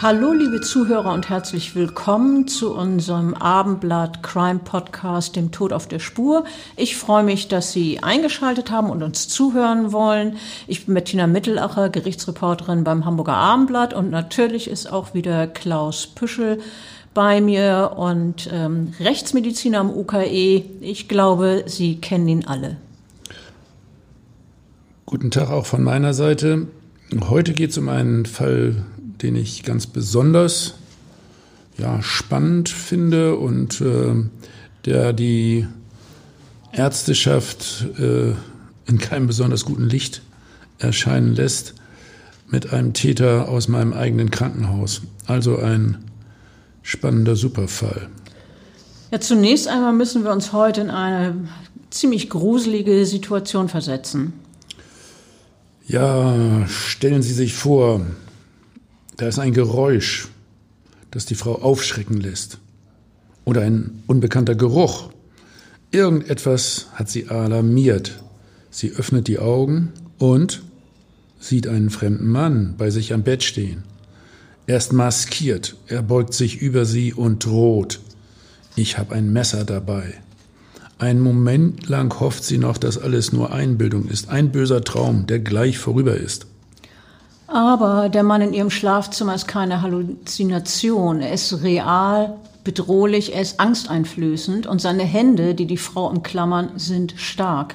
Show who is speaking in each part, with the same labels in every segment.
Speaker 1: Hallo, liebe Zuhörer und herzlich willkommen zu unserem Abendblatt Crime Podcast, dem Tod auf der Spur. Ich freue mich, dass Sie eingeschaltet haben und uns zuhören wollen. Ich bin Bettina Mittelacher, Gerichtsreporterin beim Hamburger Abendblatt und natürlich ist auch wieder Klaus Püschel bei mir und ähm, Rechtsmediziner am UKE. Ich glaube, Sie kennen ihn alle.
Speaker 2: Guten Tag auch von meiner Seite. Heute geht es um einen Fall den ich ganz besonders ja, spannend finde und äh, der die Ärzteschaft äh, in keinem besonders guten Licht erscheinen lässt mit einem Täter aus meinem eigenen Krankenhaus. Also ein spannender Superfall.
Speaker 1: Ja, zunächst einmal müssen wir uns heute in eine ziemlich gruselige Situation versetzen.
Speaker 2: Ja, stellen Sie sich vor, da ist ein Geräusch, das die Frau aufschrecken lässt. Oder ein unbekannter Geruch. Irgendetwas hat sie alarmiert. Sie öffnet die Augen und sieht einen fremden Mann bei sich am Bett stehen. Er ist maskiert, er beugt sich über sie und droht. Ich habe ein Messer dabei. Einen Moment lang hofft sie noch, dass alles nur Einbildung ist, ein böser Traum, der gleich vorüber ist.
Speaker 1: Aber der Mann in ihrem Schlafzimmer ist keine Halluzination. Er ist real, bedrohlich, er ist angsteinflößend und seine Hände, die die Frau umklammern, sind stark.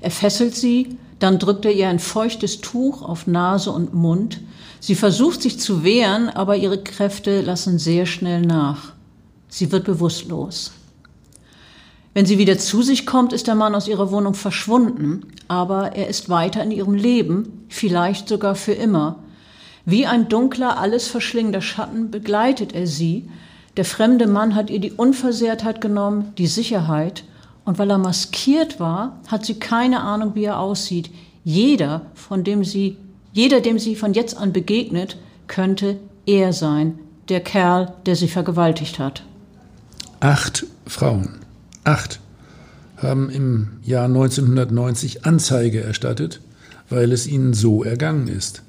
Speaker 1: Er fesselt sie, dann drückt er ihr ein feuchtes Tuch auf Nase und Mund. Sie versucht sich zu wehren, aber ihre Kräfte lassen sehr schnell nach. Sie wird bewusstlos. Wenn sie wieder zu sich kommt, ist der Mann aus ihrer Wohnung verschwunden, aber er ist weiter in ihrem Leben, vielleicht sogar für immer. Wie ein dunkler, alles verschlingender Schatten begleitet er sie. Der fremde Mann hat ihr die Unversehrtheit genommen, die Sicherheit, und weil er maskiert war, hat sie keine Ahnung, wie er aussieht. Jeder, von dem sie, jeder, dem sie von jetzt an begegnet, könnte er sein, der Kerl, der sie vergewaltigt hat.
Speaker 2: Acht Frauen acht haben im Jahr 1990 Anzeige erstattet, weil es ihnen so ergangen ist.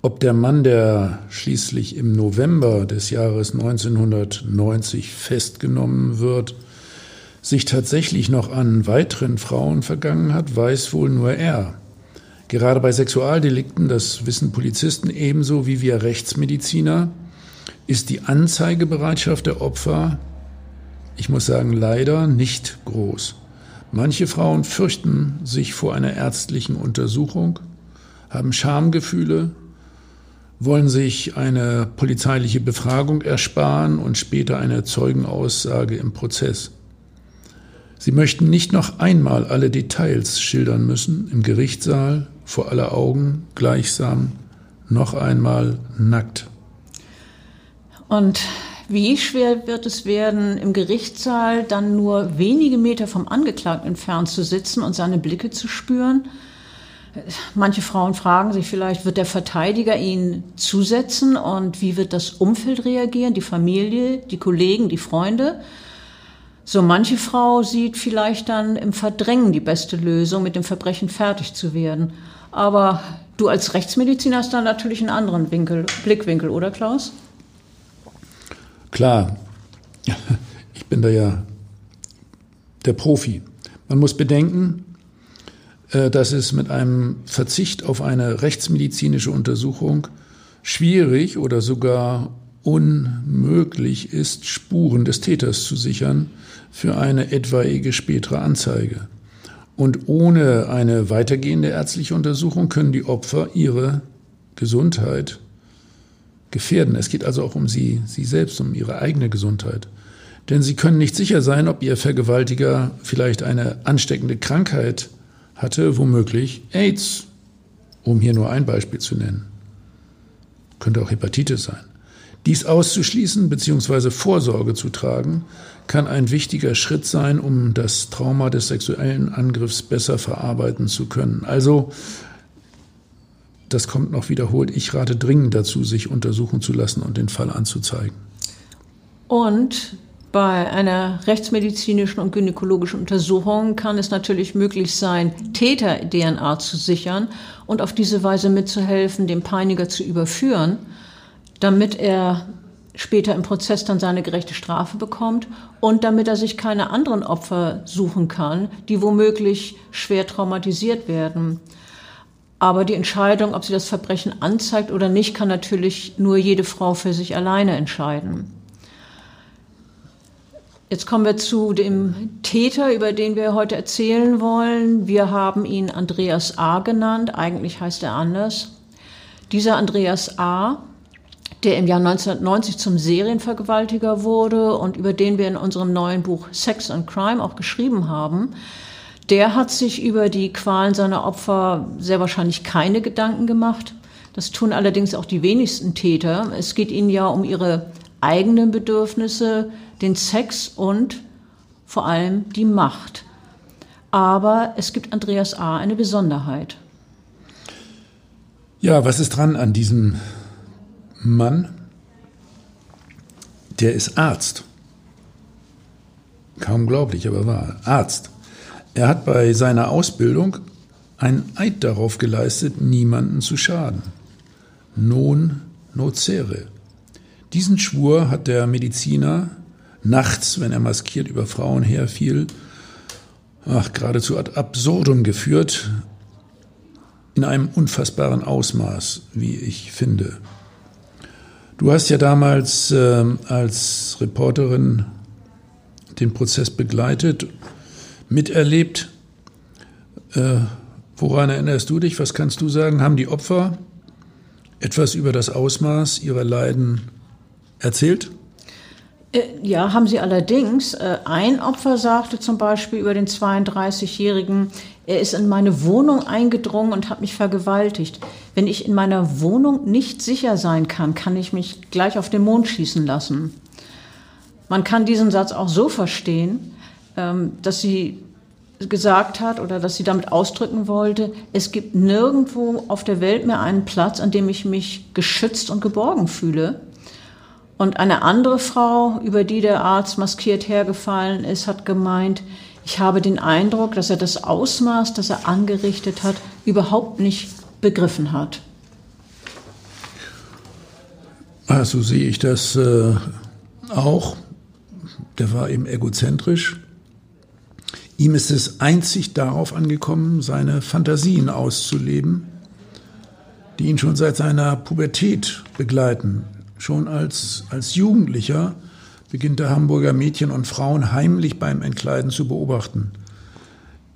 Speaker 2: Ob der Mann, der schließlich im November des Jahres 1990 festgenommen wird, sich tatsächlich noch an weiteren Frauen vergangen hat, weiß wohl nur er. Gerade bei Sexualdelikten, das wissen Polizisten ebenso wie wir Rechtsmediziner, ist die Anzeigebereitschaft der Opfer ich muss sagen, leider nicht groß. Manche Frauen fürchten sich vor einer ärztlichen Untersuchung, haben Schamgefühle, wollen sich eine polizeiliche Befragung ersparen und später eine Zeugenaussage im Prozess. Sie möchten nicht noch einmal alle Details schildern müssen, im Gerichtssaal, vor aller Augen, gleichsam, noch einmal nackt.
Speaker 1: Und wie schwer wird es werden, im Gerichtssaal dann nur wenige Meter vom Angeklagten entfernt zu sitzen und seine Blicke zu spüren? Manche Frauen fragen sich vielleicht, wird der Verteidiger ihn zusetzen und wie wird das Umfeld reagieren, die Familie, die Kollegen, die Freunde? So manche Frau sieht vielleicht dann im Verdrängen die beste Lösung, mit dem Verbrechen fertig zu werden. Aber du als Rechtsmediziner hast da natürlich einen anderen Winkel, Blickwinkel, oder Klaus?
Speaker 2: Klar, ich bin da ja der Profi. Man muss bedenken, äh, dass es mit einem Verzicht auf eine rechtsmedizinische Untersuchung schwierig oder sogar unmöglich ist, Spuren des Täters zu sichern für eine etwaige spätere Anzeige. Und ohne eine weitergehende ärztliche Untersuchung können die Opfer ihre Gesundheit gefährden. Es geht also auch um sie, sie selbst, um ihre eigene Gesundheit. Denn sie können nicht sicher sein, ob ihr Vergewaltiger vielleicht eine ansteckende Krankheit hatte, womöglich AIDS, um hier nur ein Beispiel zu nennen. Könnte auch Hepatitis sein. Dies auszuschließen bzw. Vorsorge zu tragen, kann ein wichtiger Schritt sein, um das Trauma des sexuellen Angriffs besser verarbeiten zu können. Also, das kommt noch wiederholt, ich rate dringend dazu, sich untersuchen zu lassen und den Fall anzuzeigen.
Speaker 1: Und bei einer rechtsmedizinischen und gynäkologischen Untersuchung kann es natürlich möglich sein, Täter-DNA zu sichern und auf diese Weise mitzuhelfen, den Peiniger zu überführen, damit er später im Prozess dann seine gerechte Strafe bekommt und damit er sich keine anderen Opfer suchen kann, die womöglich schwer traumatisiert werden. Aber die Entscheidung, ob sie das Verbrechen anzeigt oder nicht, kann natürlich nur jede Frau für sich alleine entscheiden. Jetzt kommen wir zu dem Täter, über den wir heute erzählen wollen. Wir haben ihn Andreas A. genannt, eigentlich heißt er anders. Dieser Andreas A der im Jahr 1990 zum Serienvergewaltiger wurde und über den wir in unserem neuen Buch Sex and Crime auch geschrieben haben, der hat sich über die Qualen seiner Opfer sehr wahrscheinlich keine Gedanken gemacht. Das tun allerdings auch die wenigsten Täter. Es geht ihnen ja um ihre eigenen Bedürfnisse, den Sex und vor allem die Macht. Aber es gibt Andreas A. eine Besonderheit.
Speaker 2: Ja, was ist dran an diesem Mann, der ist Arzt. Kaum glaublich, aber wahr. Arzt. Er hat bei seiner Ausbildung einen Eid darauf geleistet, niemanden zu schaden. Non nocere. Diesen Schwur hat der Mediziner nachts, wenn er maskiert über Frauen herfiel, ach, geradezu ad absurdum geführt, in einem unfassbaren Ausmaß, wie ich finde. Du hast ja damals äh, als Reporterin den Prozess begleitet, miterlebt. Äh, woran erinnerst du dich? Was kannst du sagen? Haben die Opfer etwas über das Ausmaß ihrer Leiden erzählt?
Speaker 1: Äh, ja, haben sie allerdings. Äh, ein Opfer sagte zum Beispiel über den 32-Jährigen, er ist in meine Wohnung eingedrungen und hat mich vergewaltigt. Wenn ich in meiner Wohnung nicht sicher sein kann, kann ich mich gleich auf den Mond schießen lassen. Man kann diesen Satz auch so verstehen, dass sie gesagt hat oder dass sie damit ausdrücken wollte, es gibt nirgendwo auf der Welt mehr einen Platz, an dem ich mich geschützt und geborgen fühle. Und eine andere Frau, über die der Arzt maskiert hergefallen ist, hat gemeint, ich habe den Eindruck, dass er das Ausmaß, das er angerichtet hat, überhaupt nicht begriffen hat.
Speaker 2: Also sehe ich das äh, auch. Der war eben egozentrisch. Ihm ist es einzig darauf angekommen, seine Fantasien auszuleben, die ihn schon seit seiner Pubertät begleiten. Schon als, als Jugendlicher beginnt der Hamburger Mädchen und Frauen heimlich beim Entkleiden zu beobachten.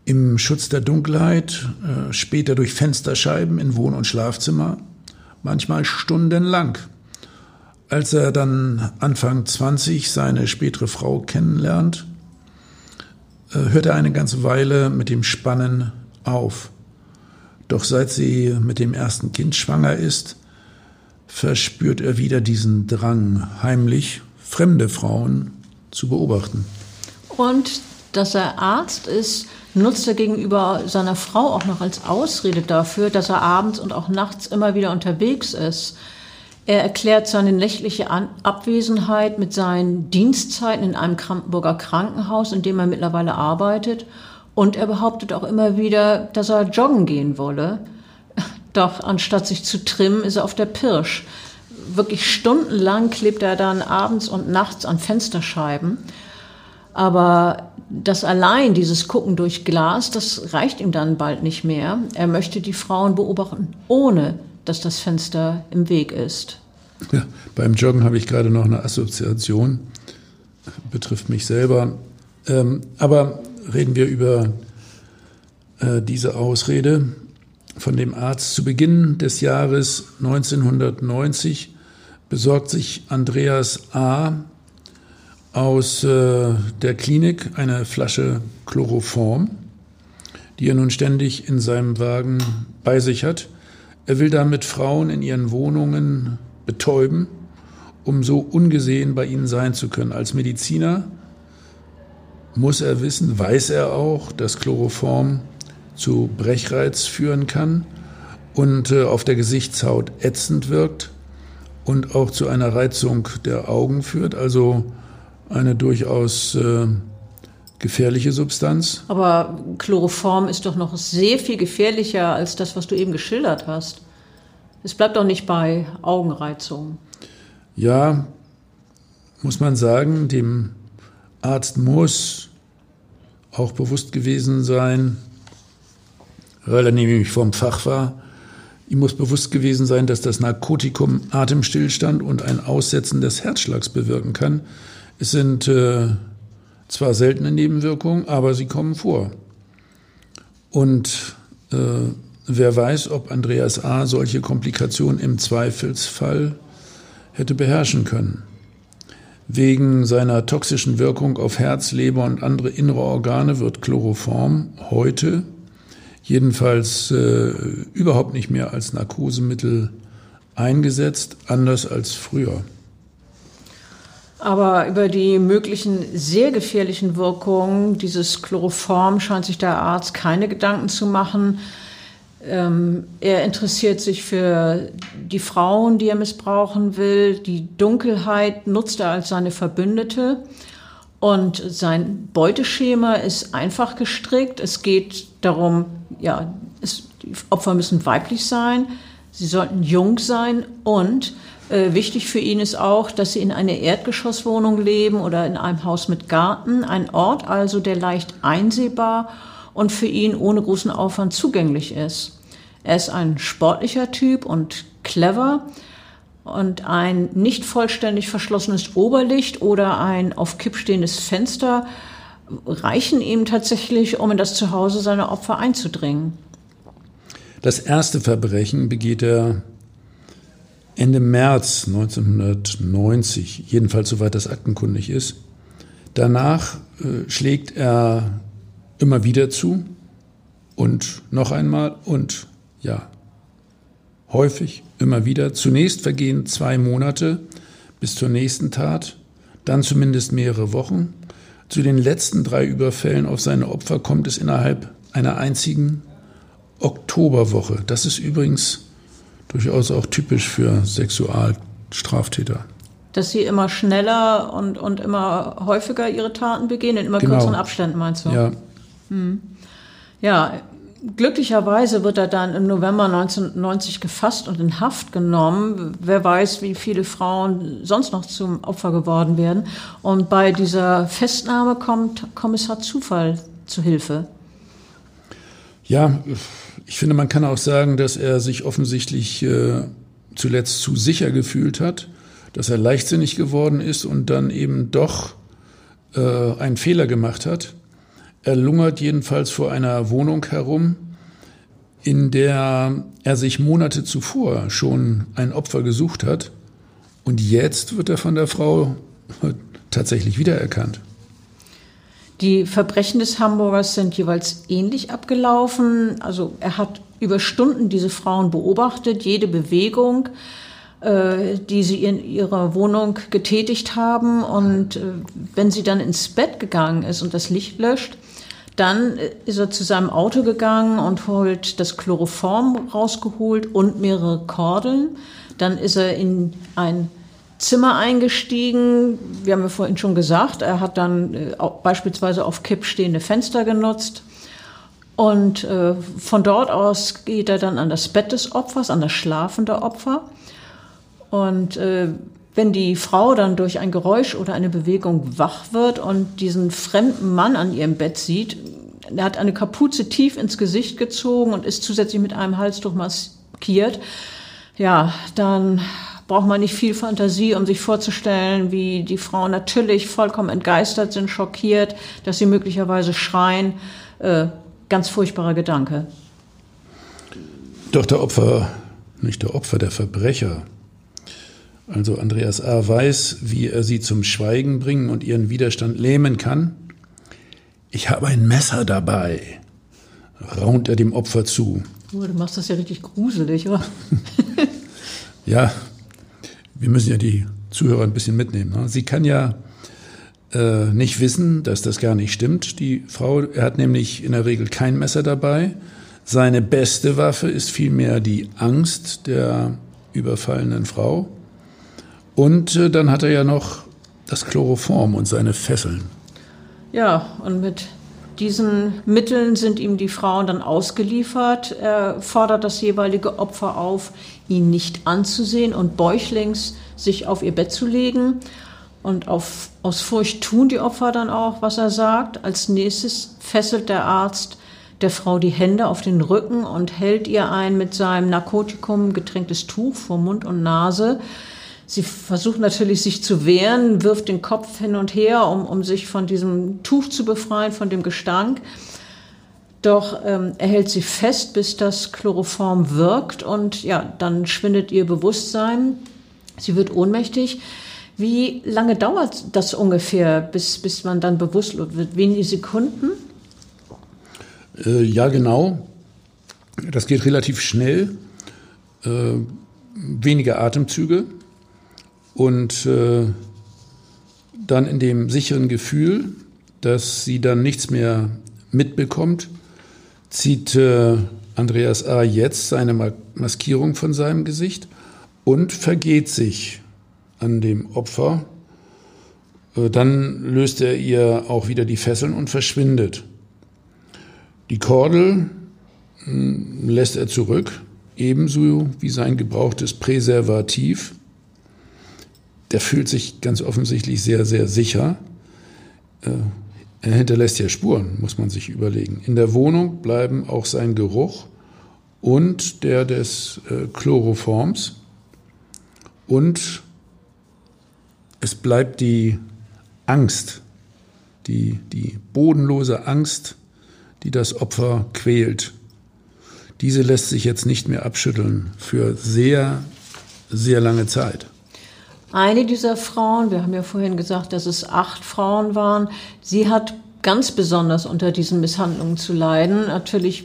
Speaker 2: Im Schutz der Dunkelheit, äh, später durch Fensterscheiben in Wohn- und Schlafzimmer, manchmal stundenlang. Als er dann Anfang 20 seine spätere Frau kennenlernt, hört er eine ganze Weile mit dem Spannen auf. Doch seit sie mit dem ersten Kind schwanger ist, verspürt er wieder diesen Drang, heimlich fremde Frauen zu beobachten.
Speaker 1: Und dass er Arzt ist, nutzt er gegenüber seiner Frau auch noch als Ausrede dafür, dass er abends und auch nachts immer wieder unterwegs ist. Er erklärt seine nächtliche Abwesenheit mit seinen Dienstzeiten in einem Krankenburger Krankenhaus, in dem er mittlerweile arbeitet. Und er behauptet auch immer wieder, dass er joggen gehen wolle. Doch anstatt sich zu trimmen, ist er auf der Pirsch wirklich stundenlang klebt er dann abends und nachts an Fensterscheiben. Aber das allein, dieses Gucken durch Glas, das reicht ihm dann bald nicht mehr. Er möchte die Frauen beobachten, ohne dass das Fenster im Weg ist.
Speaker 2: Ja, beim Joggen habe ich gerade noch eine Assoziation, betrifft mich selber. Ähm, aber reden wir über äh, diese Ausrede von dem Arzt. Zu Beginn des Jahres 1990 besorgt sich Andreas A. aus äh, der Klinik eine Flasche Chloroform, die er nun ständig in seinem Wagen bei sich hat. Er will damit Frauen in ihren Wohnungen betäuben, um so ungesehen bei ihnen sein zu können. Als Mediziner muss er wissen, weiß er auch, dass Chloroform zu Brechreiz führen kann und äh, auf der Gesichtshaut ätzend wirkt und auch zu einer Reizung der Augen führt, also eine durchaus äh, gefährliche Substanz.
Speaker 1: Aber Chloroform ist doch noch sehr viel gefährlicher als das, was du eben geschildert hast. Es bleibt doch nicht bei Augenreizung.
Speaker 2: Ja, muss man sagen, dem Arzt muss auch bewusst gewesen sein, weil er nämlich vom Fach war, ihm muss bewusst gewesen sein, dass das Narkotikum Atemstillstand und ein Aussetzen des Herzschlags bewirken kann. Es sind äh, zwar seltene Nebenwirkungen, aber sie kommen vor. Und äh, wer weiß, ob Andreas A. solche Komplikationen im Zweifelsfall hätte beherrschen können. Wegen seiner toxischen Wirkung auf Herz, Leber und andere innere Organe wird Chloroform heute jedenfalls äh, überhaupt nicht mehr als Narkosemittel eingesetzt, anders als früher.
Speaker 1: Aber über die möglichen sehr gefährlichen Wirkungen dieses Chloroform scheint sich der Arzt keine Gedanken zu machen. Ähm, er interessiert sich für die Frauen, die er missbrauchen will. Die Dunkelheit nutzt er als seine Verbündete. Und sein Beuteschema ist einfach gestrickt. Es geht darum, ja, es, die Opfer müssen weiblich sein, sie sollten jung sein und äh, wichtig für ihn ist auch, dass sie in einer Erdgeschosswohnung leben oder in einem Haus mit Garten. Ein Ort also, der leicht einsehbar und für ihn ohne großen Aufwand zugänglich ist. Er ist ein sportlicher Typ und clever und ein nicht vollständig verschlossenes Oberlicht oder ein auf Kipp stehendes Fenster reichen ihm tatsächlich, um in das Zuhause seiner Opfer einzudringen.
Speaker 2: Das erste Verbrechen begeht er Ende März 1990, jedenfalls soweit das aktenkundig ist. Danach äh, schlägt er immer wieder zu und noch einmal und ja, häufig, immer wieder. Zunächst vergehen zwei Monate bis zur nächsten Tat, dann zumindest mehrere Wochen. Zu den letzten drei Überfällen auf seine Opfer kommt es innerhalb einer einzigen Oktoberwoche. Das ist übrigens durchaus auch typisch für Sexualstraftäter.
Speaker 1: Dass sie immer schneller und, und immer häufiger ihre Taten begehen, in immer genau. kürzeren Abständen, meinst du?
Speaker 2: Ja.
Speaker 1: Hm. Ja, Glücklicherweise wird er dann im November 1990 gefasst und in Haft genommen. Wer weiß, wie viele Frauen sonst noch zum Opfer geworden werden. Und bei dieser Festnahme kommt Kommissar Zufall zu Hilfe.
Speaker 2: Ja, ich finde, man kann auch sagen, dass er sich offensichtlich äh, zuletzt zu sicher gefühlt hat, dass er leichtsinnig geworden ist und dann eben doch äh, einen Fehler gemacht hat. Er lungert jedenfalls vor einer Wohnung herum, in der er sich Monate zuvor schon ein Opfer gesucht hat. Und jetzt wird er von der Frau tatsächlich wiedererkannt.
Speaker 1: Die Verbrechen des Hamburgers sind jeweils ähnlich abgelaufen. Also er hat über Stunden diese Frauen beobachtet, jede Bewegung, äh, die sie in ihrer Wohnung getätigt haben. Und äh, wenn sie dann ins Bett gegangen ist und das Licht löscht, dann ist er zu seinem Auto gegangen und holt das Chloroform rausgeholt und mehrere Kordeln. Dann ist er in ein Zimmer eingestiegen. Wir haben ja vorhin schon gesagt, er hat dann äh, beispielsweise auf Kipp stehende Fenster genutzt. Und äh, von dort aus geht er dann an das Bett des Opfers, an das schlafende Opfer. Und äh, wenn die Frau dann durch ein Geräusch oder eine Bewegung wach wird und diesen fremden Mann an ihrem Bett sieht, er hat eine Kapuze tief ins Gesicht gezogen und ist zusätzlich mit einem Halstuch maskiert, ja, dann braucht man nicht viel Fantasie, um sich vorzustellen, wie die Frauen natürlich vollkommen entgeistert sind, schockiert, dass sie möglicherweise schreien, äh, ganz furchtbarer Gedanke.
Speaker 2: Doch der Opfer, nicht der Opfer, der Verbrecher. Also Andreas A. weiß, wie er sie zum Schweigen bringen und ihren Widerstand lähmen kann. Ich habe ein Messer dabei, raunt er dem Opfer zu.
Speaker 1: Oh, du machst das ja richtig gruselig, oder?
Speaker 2: ja, wir müssen ja die Zuhörer ein bisschen mitnehmen. Ne? Sie kann ja äh, nicht wissen, dass das gar nicht stimmt. Die Frau, er hat nämlich in der Regel kein Messer dabei. Seine beste Waffe ist vielmehr die Angst der überfallenen Frau. Und äh, dann hat er ja noch das Chloroform und seine Fesseln.
Speaker 1: Ja, und mit diesen Mitteln sind ihm die Frauen dann ausgeliefert. Er fordert das jeweilige Opfer auf, ihn nicht anzusehen und bäuchlings sich auf ihr Bett zu legen. Und auf, aus Furcht tun die Opfer dann auch, was er sagt. Als nächstes fesselt der Arzt der Frau die Hände auf den Rücken und hält ihr ein mit seinem Narkotikum getränktes Tuch vor Mund und Nase. Sie versucht natürlich, sich zu wehren, wirft den Kopf hin und her, um, um sich von diesem Tuch zu befreien, von dem Gestank. Doch ähm, er hält sie fest, bis das Chloroform wirkt und ja, dann schwindet ihr Bewusstsein. Sie wird ohnmächtig. Wie lange dauert das ungefähr, bis, bis man dann bewusstlos wird? Wenige Sekunden?
Speaker 2: Äh, ja, genau. Das geht relativ schnell. Äh, wenige Atemzüge. Und äh, dann in dem sicheren Gefühl, dass sie dann nichts mehr mitbekommt, zieht äh, Andreas A. jetzt seine Maskierung von seinem Gesicht und vergeht sich an dem Opfer. Äh, dann löst er ihr auch wieder die Fesseln und verschwindet. Die Kordel hm, lässt er zurück, ebenso wie sein gebrauchtes Präservativ. Der fühlt sich ganz offensichtlich sehr, sehr sicher. Äh, er hinterlässt ja Spuren, muss man sich überlegen. In der Wohnung bleiben auch sein Geruch und der des äh, Chloroforms. Und es bleibt die Angst, die, die bodenlose Angst, die das Opfer quält. Diese lässt sich jetzt nicht mehr abschütteln für sehr, sehr lange Zeit.
Speaker 1: Eine dieser Frauen, wir haben ja vorhin gesagt, dass es acht Frauen waren, sie hat ganz besonders unter diesen Misshandlungen zu leiden. Natürlich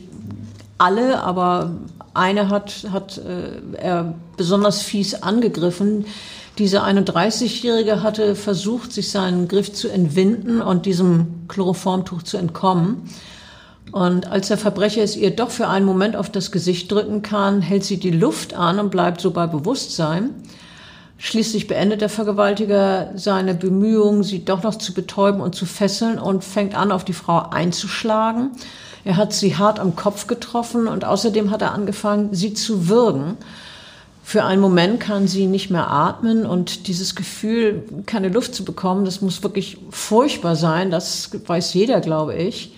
Speaker 1: alle, aber eine hat, hat äh, er besonders fies angegriffen. Diese 31-Jährige hatte versucht, sich seinen Griff zu entwinden und diesem Chloroformtuch zu entkommen. Und als der Verbrecher es ihr doch für einen Moment auf das Gesicht drücken kann, hält sie die Luft an und bleibt so bei Bewusstsein. Schließlich beendet der Vergewaltiger seine Bemühungen, sie doch noch zu betäuben und zu fesseln und fängt an, auf die Frau einzuschlagen. Er hat sie hart am Kopf getroffen und außerdem hat er angefangen, sie zu würgen. Für einen Moment kann sie nicht mehr atmen und dieses Gefühl, keine Luft zu bekommen, das muss wirklich furchtbar sein. Das weiß jeder, glaube ich.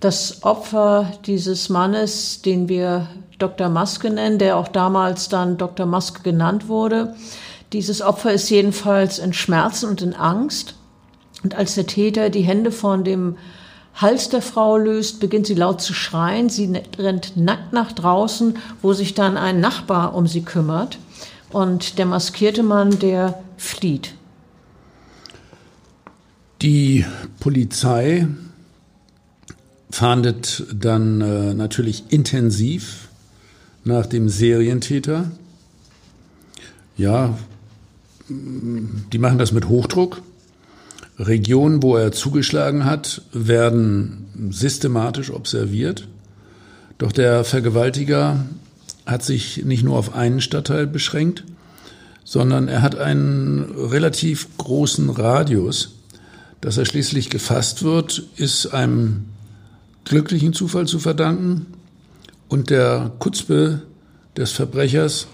Speaker 1: Das Opfer dieses Mannes, den wir Dr. Maske nennen, der auch damals dann Dr. Maske genannt wurde, dieses Opfer ist jedenfalls in Schmerzen und in Angst. Und als der Täter die Hände von dem Hals der Frau löst, beginnt sie laut zu schreien. Sie rennt nackt nach draußen, wo sich dann ein Nachbar um sie kümmert. Und der maskierte Mann, der flieht.
Speaker 2: Die Polizei fahndet dann äh, natürlich intensiv nach dem Serientäter. Ja, die machen das mit Hochdruck. Regionen, wo er zugeschlagen hat, werden systematisch observiert. Doch der Vergewaltiger hat sich nicht nur auf einen Stadtteil beschränkt, sondern er hat einen relativ großen Radius. Dass er schließlich gefasst wird, ist einem glücklichen Zufall zu verdanken und der Kutzbe des Verbrechers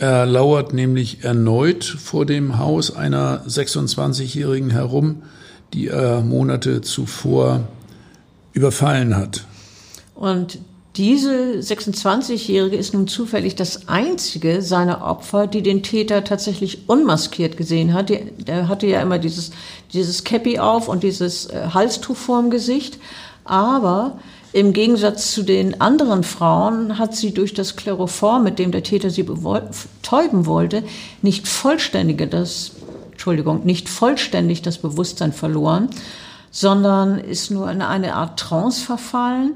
Speaker 2: er lauert nämlich erneut vor dem Haus einer 26-Jährigen herum, die er Monate zuvor überfallen hat.
Speaker 1: Und diese 26-Jährige ist nun zufällig das einzige seiner Opfer, die den Täter tatsächlich unmaskiert gesehen hat. Der hatte ja immer dieses, dieses Cappy auf und dieses äh, Halstuch vorm Gesicht. Aber Im Gegensatz zu den anderen Frauen hat sie durch das Chloroform, mit dem der Täter sie betäuben wollte, nicht vollständige das, Entschuldigung, nicht vollständig das Bewusstsein verloren, sondern ist nur in eine Art Trance verfallen.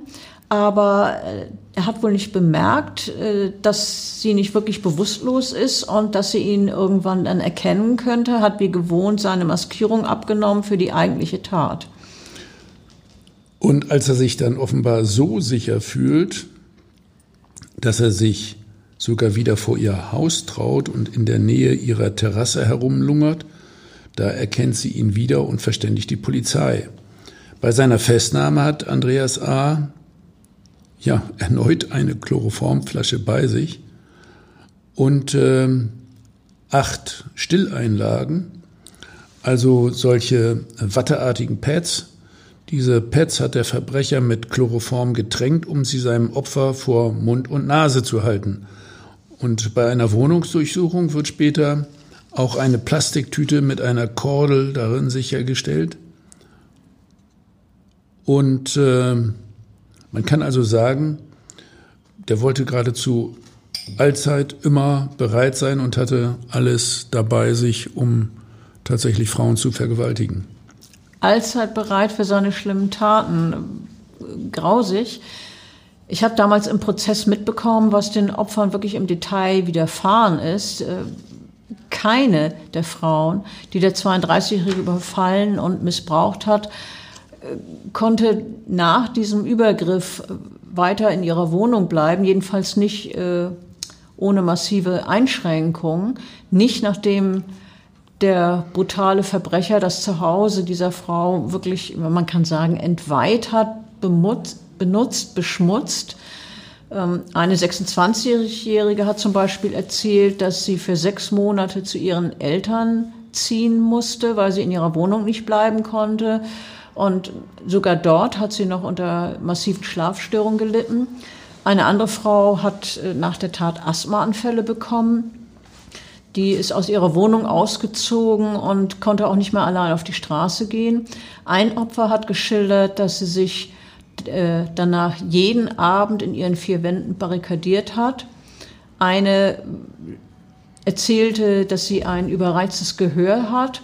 Speaker 1: Aber äh, er hat wohl nicht bemerkt, äh, dass sie nicht wirklich bewusstlos ist und dass sie ihn irgendwann dann erkennen könnte, hat wie gewohnt seine Maskierung abgenommen für die eigentliche Tat.
Speaker 2: Und als er sich dann offenbar so sicher fühlt, dass er sich sogar wieder vor ihr Haus traut und in der Nähe ihrer Terrasse herumlungert, da erkennt sie ihn wieder und verständigt die Polizei. Bei seiner Festnahme hat Andreas A. ja erneut eine Chloroformflasche bei sich und äh, acht Stilleinlagen, also solche watteartigen Pads, diese Pads hat der Verbrecher mit Chloroform getränkt, um sie seinem Opfer vor Mund und Nase zu halten. Und bei einer Wohnungsdurchsuchung wird später auch eine Plastiktüte mit einer Kordel darin sichergestellt. Und äh, man kann also sagen, der wollte geradezu allzeit immer bereit sein und hatte alles dabei sich, um tatsächlich Frauen zu vergewaltigen
Speaker 1: allzeit bereit für seine schlimmen Taten. Grausig. Ich habe damals im Prozess mitbekommen, was den Opfern wirklich im Detail widerfahren ist. Äh, keine der Frauen, die der 32-Jährige überfallen und missbraucht hat, äh, konnte nach diesem Übergriff weiter in ihrer Wohnung bleiben, jedenfalls nicht äh, ohne massive Einschränkungen, nicht nachdem der brutale Verbrecher das Zuhause dieser Frau wirklich, man kann sagen, entweiht hat, benutzt, beschmutzt. Ähm, eine 26-Jährige hat zum Beispiel erzählt, dass sie für sechs Monate zu ihren Eltern ziehen musste, weil sie in ihrer Wohnung nicht bleiben konnte. Und sogar dort hat sie noch unter massiven Schlafstörungen gelitten. Eine andere Frau hat äh, nach der Tat Asthmaanfälle bekommen. Die ist aus ihrer Wohnung ausgezogen und konnte auch nicht mehr allein auf die Straße gehen. Ein Opfer hat geschildert, dass sie sich äh, danach jeden Abend in ihren vier Wänden barrikadiert hat. Eine erzählte, dass sie ein überreiztes Gehör hat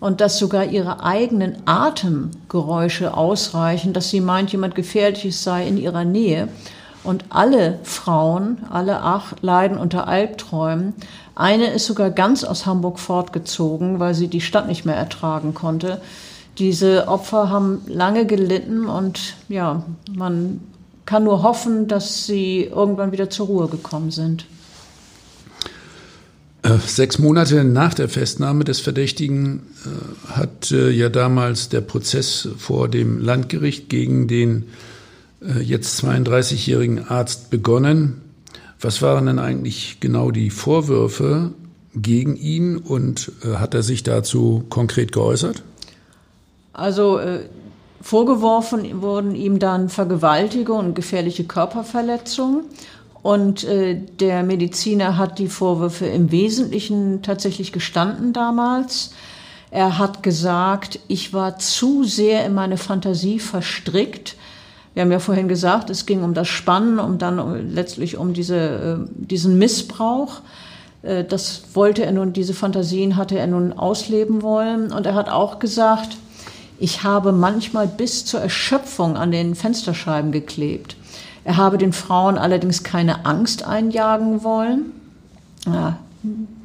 Speaker 1: und dass sogar ihre eigenen Atemgeräusche ausreichen, dass sie meint, jemand Gefährliches sei in ihrer Nähe. Und alle Frauen, alle acht, leiden unter Albträumen. Eine ist sogar ganz aus Hamburg fortgezogen, weil sie die Stadt nicht mehr ertragen konnte. Diese Opfer haben lange gelitten und ja, man kann nur hoffen, dass sie irgendwann wieder zur Ruhe gekommen sind.
Speaker 2: Äh, sechs Monate nach der Festnahme des Verdächtigen äh, hat äh, ja damals der Prozess vor dem Landgericht gegen den jetzt 32-jährigen Arzt begonnen. Was waren denn eigentlich genau die Vorwürfe gegen ihn und äh, hat er sich dazu konkret geäußert?
Speaker 1: Also äh, vorgeworfen wurden ihm dann Vergewaltigung und gefährliche Körperverletzung. Und äh, der Mediziner hat die Vorwürfe im Wesentlichen tatsächlich gestanden damals. Er hat gesagt, ich war zu sehr in meine Fantasie verstrickt wir haben ja vorhin gesagt, es ging um das Spannen, um dann letztlich um diese, äh, diesen Missbrauch. Äh, das wollte er nun, diese Fantasien hatte er nun ausleben wollen. Und er hat auch gesagt, ich habe manchmal bis zur Erschöpfung an den Fensterscheiben geklebt. Er habe den Frauen allerdings keine Angst einjagen wollen. Ja,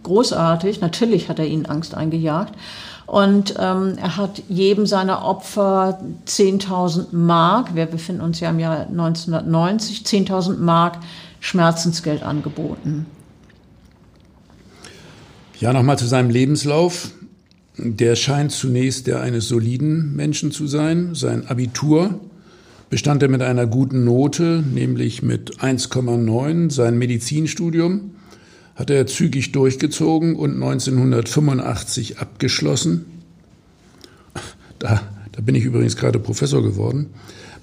Speaker 1: großartig, natürlich hat er ihnen Angst eingejagt. Und ähm, er hat jedem seiner Opfer 10.000 Mark, wir befinden uns ja im Jahr 1990, 10.000 Mark Schmerzensgeld angeboten.
Speaker 2: Ja, nochmal zu seinem Lebenslauf. Der scheint zunächst der eines soliden Menschen zu sein. Sein Abitur bestand er mit einer guten Note, nämlich mit 1,9. Sein Medizinstudium hat er zügig durchgezogen und 1985 abgeschlossen. Da, da bin ich übrigens gerade Professor geworden.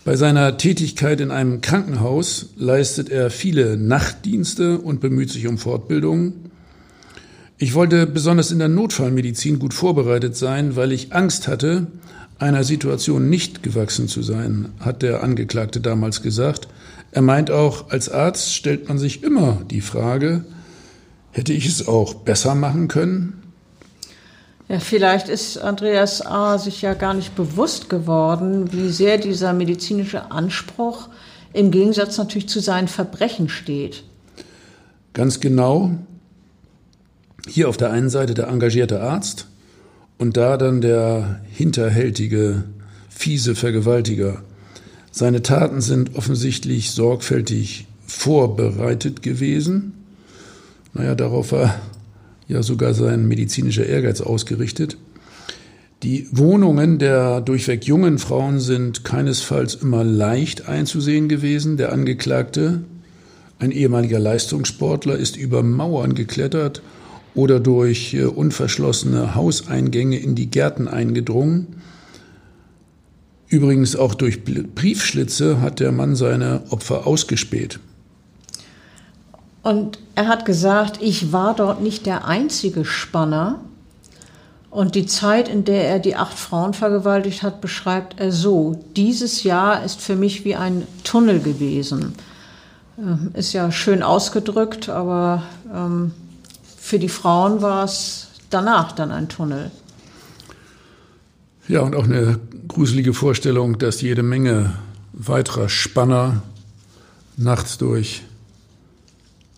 Speaker 2: Bei seiner Tätigkeit in einem Krankenhaus leistet er viele Nachtdienste und bemüht sich um Fortbildungen. Ich wollte besonders in der Notfallmedizin gut vorbereitet sein, weil ich Angst hatte, einer Situation nicht gewachsen zu sein, hat der Angeklagte damals gesagt. Er meint auch, als Arzt stellt man sich immer die Frage, hätte ich es auch besser machen können?
Speaker 1: Ja, vielleicht ist Andreas A. sich ja gar nicht bewusst geworden, wie sehr dieser medizinische Anspruch im Gegensatz natürlich zu seinen Verbrechen steht.
Speaker 2: Ganz genau. Hier auf der einen Seite der engagierte Arzt und da dann der hinterhältige, fiese Vergewaltiger. Seine Taten sind offensichtlich sorgfältig vorbereitet gewesen. Naja, darauf war ja sogar sein medizinischer Ehrgeiz ausgerichtet. Die Wohnungen der durchweg jungen Frauen sind keinesfalls immer leicht einzusehen gewesen. Der Angeklagte, ein ehemaliger Leistungssportler, ist über Mauern geklettert oder durch äh, unverschlossene Hauseingänge in die Gärten eingedrungen. Übrigens auch durch Briefschlitze hat der Mann seine Opfer ausgespäht.
Speaker 1: Und er hat gesagt, ich war dort nicht der einzige Spanner. Und die Zeit, in der er die acht Frauen vergewaltigt hat, beschreibt er so. Dieses Jahr ist für mich wie ein Tunnel gewesen. Ähm, ist ja schön ausgedrückt, aber ähm, für die Frauen war es danach dann ein Tunnel.
Speaker 2: Ja, und auch eine gruselige Vorstellung, dass jede Menge weiterer Spanner nachts durch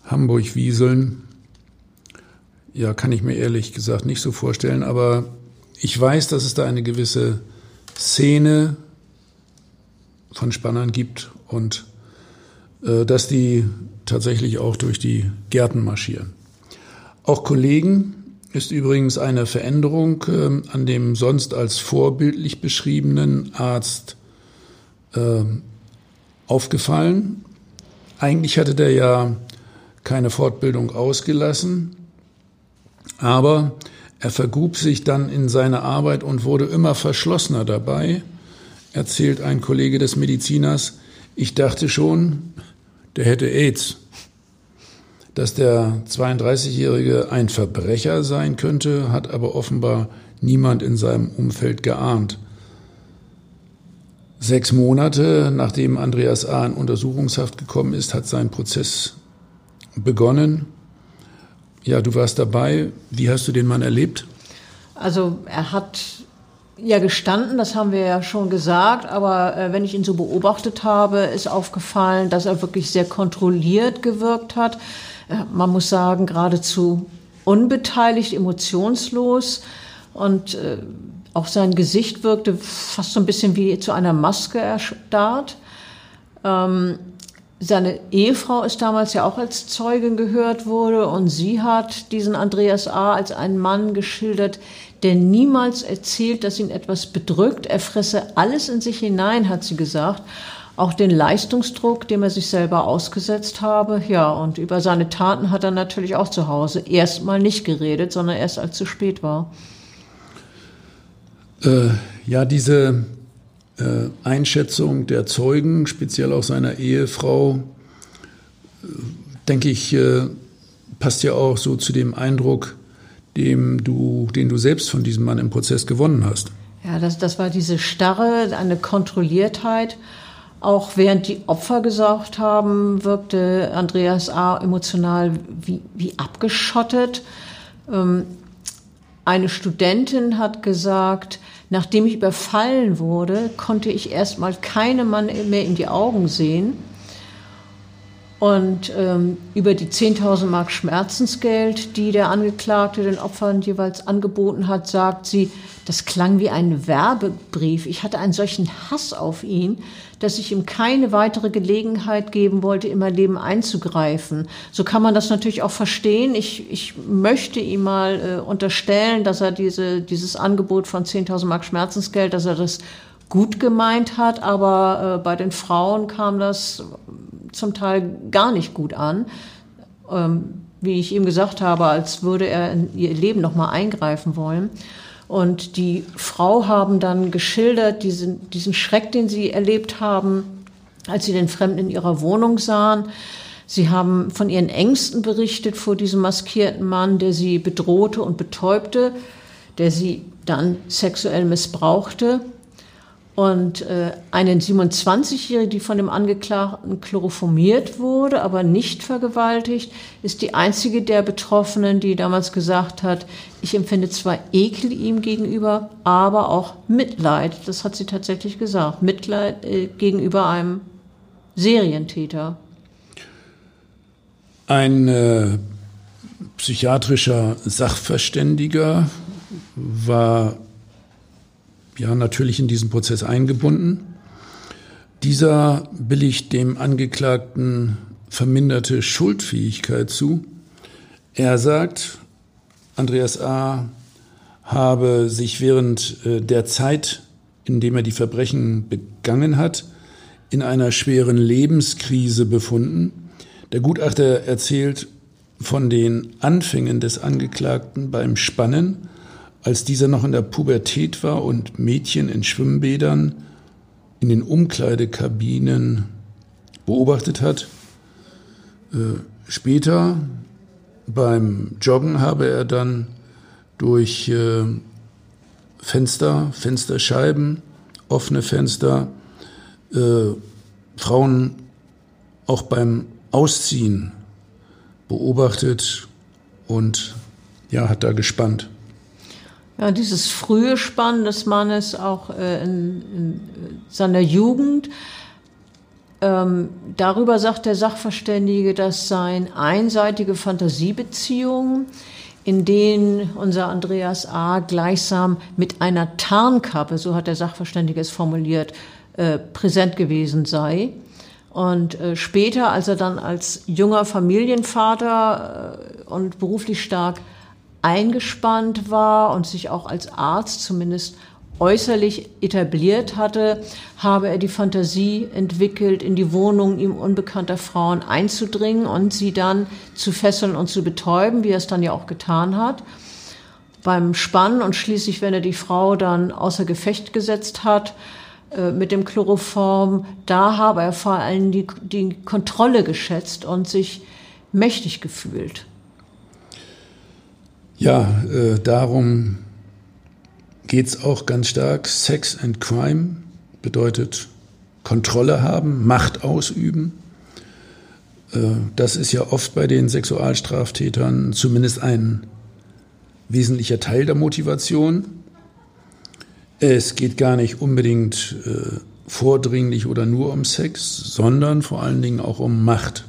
Speaker 2: Hamburg wieseln. Ja, kann ich mir ehrlich gesagt nicht so vorstellen, aber ich weiß, dass es da eine gewisse Szene von Spannern gibt und äh, dass die tatsächlich auch durch die Gärten marschieren. Auch Kollegen ist übrigens eine Veränderung äh, an dem sonst als vorbildlich beschriebenen Arzt äh, aufgefallen. Eigentlich hatte der ja keine Fortbildung ausgelassen, aber er vergrub sich dann in seine Arbeit und wurde immer verschlossener dabei, erzählt ein Kollege des Mediziners. Ich dachte schon, der hätte AIDS. Dass der 32-Jährige ein Verbrecher sein könnte, hat aber offenbar niemand in seinem Umfeld geahnt. Sechs Monate nachdem Andreas A. in Untersuchungshaft gekommen ist, hat sein Prozess begonnen. Ja, du warst dabei. Wie hast du den Mann erlebt?
Speaker 1: Also er hat ja gestanden, das haben wir ja schon gesagt, aber äh, wenn ich ihn so beobachtet habe, ist aufgefallen, dass er wirklich sehr kontrolliert gewirkt hat. Äh, man muss sagen, geradezu unbeteiligt, emotionslos und äh, auch sein Gesicht wirkte fast so ein bisschen wie zu einer Maske erstarrt. Ähm, seine Ehefrau ist damals ja auch als Zeugin gehört wurde und sie hat diesen Andreas A. als einen Mann geschildert, der niemals erzählt, dass ihn etwas bedrückt. Er fresse alles in sich hinein, hat sie gesagt. Auch den Leistungsdruck, dem er sich selber ausgesetzt habe. Ja, und über seine Taten hat er natürlich auch zu Hause erstmal nicht geredet, sondern erst als zu spät war.
Speaker 2: Äh, ja, diese äh, Einschätzung der Zeugen, speziell auch seiner Ehefrau, äh, denke ich, äh, passt ja auch so zu dem Eindruck, dem du, den du selbst von diesem Mann im Prozess gewonnen hast.
Speaker 1: Ja, das, das war diese Starre, eine Kontrolliertheit. Auch während die Opfer gesaugt haben, wirkte Andreas A. emotional wie, wie abgeschottet. Ähm, eine Studentin hat gesagt, Nachdem ich überfallen wurde, konnte ich erstmal keinem Mann mehr in die Augen sehen. Und ähm, über die 10.000 Mark Schmerzensgeld, die der Angeklagte den Opfern jeweils angeboten hat, sagt sie, das klang wie ein Werbebrief. Ich hatte einen solchen Hass auf ihn, dass ich ihm keine weitere Gelegenheit geben wollte, in mein Leben einzugreifen. So kann man das natürlich auch verstehen. Ich, ich möchte ihm mal äh, unterstellen, dass er diese, dieses Angebot von 10.000 Mark Schmerzensgeld, dass er das gut gemeint hat, aber äh, bei den Frauen kam das zum Teil gar nicht gut an. Ähm, wie ich ihm gesagt habe, als würde er in ihr Leben noch mal eingreifen wollen. Und die Frau haben dann geschildert diesen, diesen Schreck, den sie erlebt haben, als sie den Fremden in ihrer Wohnung sahen. Sie haben von ihren Ängsten berichtet vor diesem maskierten Mann, der sie bedrohte und betäubte, der sie dann sexuell missbrauchte. Und äh, eine 27-Jährige, die von dem Angeklagten chloroformiert wurde, aber nicht vergewaltigt, ist die einzige der Betroffenen, die damals gesagt hat, ich empfinde zwar Ekel ihm gegenüber, aber auch Mitleid. Das hat sie tatsächlich gesagt. Mitleid äh, gegenüber einem Serientäter.
Speaker 2: Ein äh, psychiatrischer Sachverständiger war ja natürlich in diesen Prozess eingebunden. Dieser billigt dem Angeklagten verminderte Schuldfähigkeit zu. Er sagt, Andreas A. habe sich während äh, der Zeit, in dem er die Verbrechen begangen hat, in einer schweren Lebenskrise befunden. Der Gutachter erzählt von den Anfängen des Angeklagten beim Spannen als dieser noch in der Pubertät war und Mädchen in Schwimmbädern in den Umkleidekabinen beobachtet hat. Äh, später beim Joggen habe er dann durch äh, Fenster, Fensterscheiben, offene Fenster, äh, Frauen auch beim Ausziehen beobachtet und ja, hat da gespannt.
Speaker 1: Ja, dieses frühe Spannen des Mannes auch äh, in, in, seiner Jugend. Ähm, darüber sagt der Sachverständige, dass sein einseitige Fantasiebeziehungen, in denen unser Andreas A. gleichsam mit einer Tarnkappe, so hat der Sachverständige es formuliert, äh, präsent gewesen sei. Und äh, später, als er dann als junger Familienvater äh, und beruflich stark eingespannt war und sich auch als Arzt zumindest äußerlich etabliert hatte, habe er die Fantasie entwickelt, in die Wohnung ihm unbekannter Frauen einzudringen und sie dann zu fesseln und zu betäuben, wie er es dann ja auch getan hat. Beim Spannen und schließlich, wenn er die Frau dann außer Gefecht gesetzt hat, äh, mit dem Chloroform, da habe er vor allem die, die Kontrolle geschätzt und sich mächtig gefühlt.
Speaker 2: Ja, äh, darum geht es auch ganz stark. Sex and Crime bedeutet Kontrolle haben, Macht ausüben. Äh, das ist ja oft bei den Sexualstraftätern zumindest ein wesentlicher Teil der Motivation. Es geht gar nicht unbedingt äh, vordringlich oder nur um Sex, sondern vor allen Dingen auch um Macht.